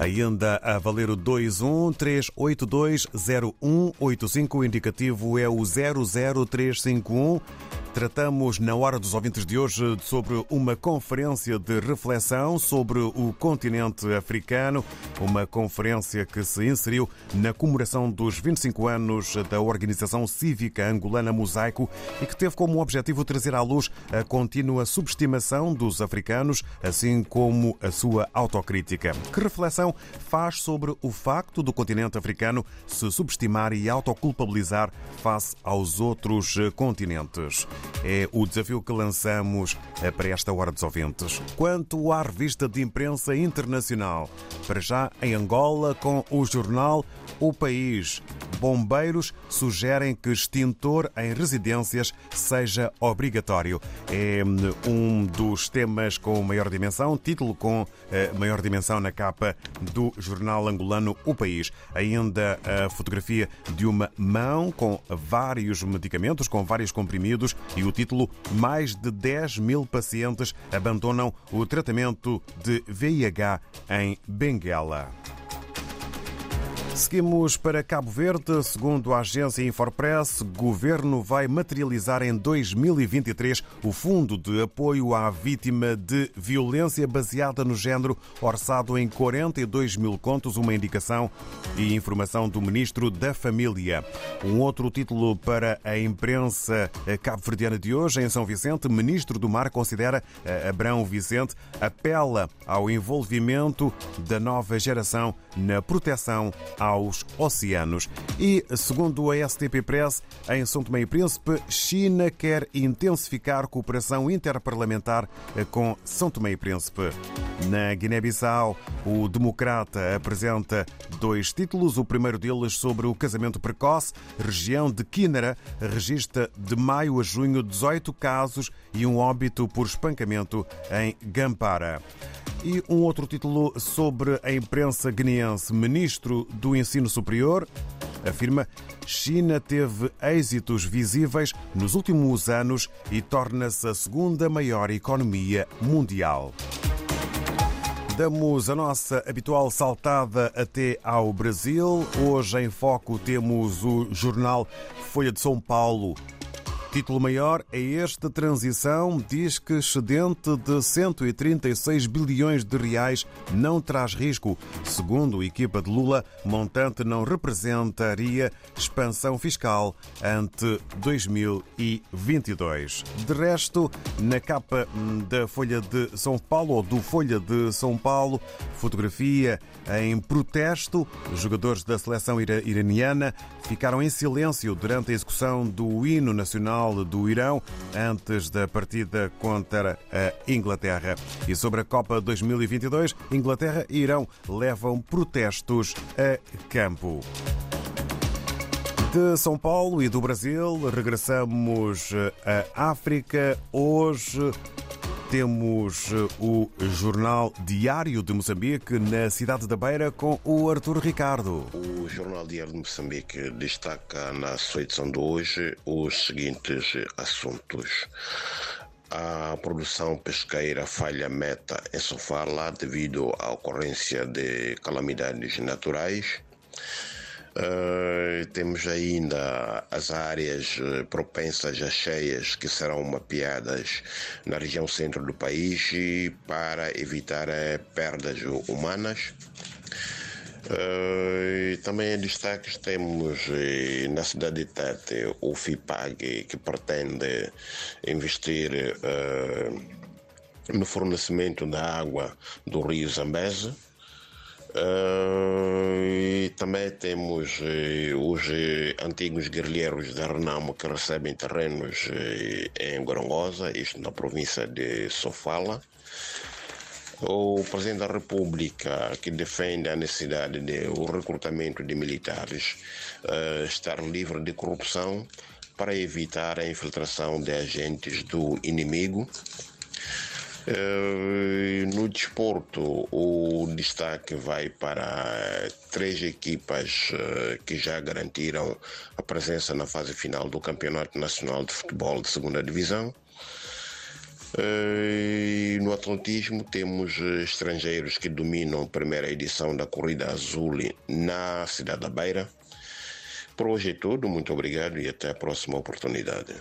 Ainda a valer o 213820185, o indicativo é o 00351. Tratamos na Hora dos Ouvintes de hoje sobre uma conferência de reflexão sobre o continente africano, uma conferência que se inseriu na comemoração dos 25 anos da Organização Cívica Angolana Mosaico e que teve como objetivo trazer à luz a contínua subestimação dos africanos, assim como a sua autocrítica. Que reflexão faz sobre o facto do continente africano se subestimar e autoculpabilizar face aos outros continentes? É o desafio que lançamos para esta Hora dos Ouvintes. Quanto à revista de imprensa internacional, para já em Angola, com o jornal O País, bombeiros sugerem que extintor em residências seja obrigatório. É um dos temas com maior dimensão, título com maior dimensão na capa do jornal angolano O País. Ainda a fotografia de uma mão com vários medicamentos, com vários comprimidos e o título: Mais de 10 mil pacientes abandonam o tratamento de VIH em Benguela. Seguimos para Cabo Verde. Segundo a agência Infopress, o governo vai materializar em 2023 o Fundo de Apoio à Vítima de Violência Baseada no Género, orçado em 42 mil contos, uma indicação e informação do Ministro da Família. Um outro título para a imprensa cabo-verdiana de hoje, em São Vicente, Ministro do Mar considera Abrão Vicente apela ao envolvimento da nova geração na proteção aos oceanos. E, segundo a STP Press, em São Tomé e Príncipe, China quer intensificar cooperação interparlamentar com São Tomé e Príncipe. Na Guiné-Bissau, o Democrata apresenta dois títulos. O primeiro deles sobre o casamento precoce. Região de Quínara registra de maio a junho 18 casos e um óbito por espancamento em Gampara. E um outro título sobre a imprensa guineense. Ministro do Ensino Superior afirma China teve êxitos visíveis nos últimos anos e torna-se a segunda maior economia mundial. Damos a nossa habitual saltada até ao Brasil. Hoje em foco temos o jornal Folha de São Paulo. Título maior é este: Transição diz que excedente de 136 bilhões de reais não traz risco. Segundo a equipa de Lula, montante não representaria expansão fiscal ante 2022. De resto, na capa da Folha de São Paulo ou do Folha de São Paulo, fotografia em protesto. Jogadores da seleção iraniana ficaram em silêncio durante a execução do hino nacional do Irão antes da partida contra a Inglaterra. E sobre a Copa 2022, Inglaterra e Irão levam protestos a campo. De São Paulo e do Brasil, regressamos à África. Hoje temos o Jornal Diário de Moçambique na cidade da Beira com o Artur Ricardo. O Jornal Diário de Moçambique destaca na sua edição de hoje os seguintes assuntos. A produção pesqueira falha meta em Sofala devido à ocorrência de calamidades naturais. Uh, temos ainda as áreas propensas a cheias que serão mapeadas na região centro do país para evitar uh, perdas humanas. Uh, também em destaques temos na cidade de Tete o FIPAG que pretende investir no fornecimento da água do rio Zambeze. Uh, e também temos uh, os uh, antigos guerrilheiros da Renamo que recebem terrenos em Gorongosa, isto na província de Sofala. O Presidente da República, que defende a necessidade do recrutamento de militares, estar livre de corrupção para evitar a infiltração de agentes do inimigo. No desporto, o destaque vai para três equipas que já garantiram a presença na fase final do Campeonato Nacional de Futebol de Segunda Divisão. E no atletismo temos estrangeiros que dominam a primeira edição da Corrida Azul na cidade da Beira. Por hoje é tudo, muito obrigado e até a próxima oportunidade.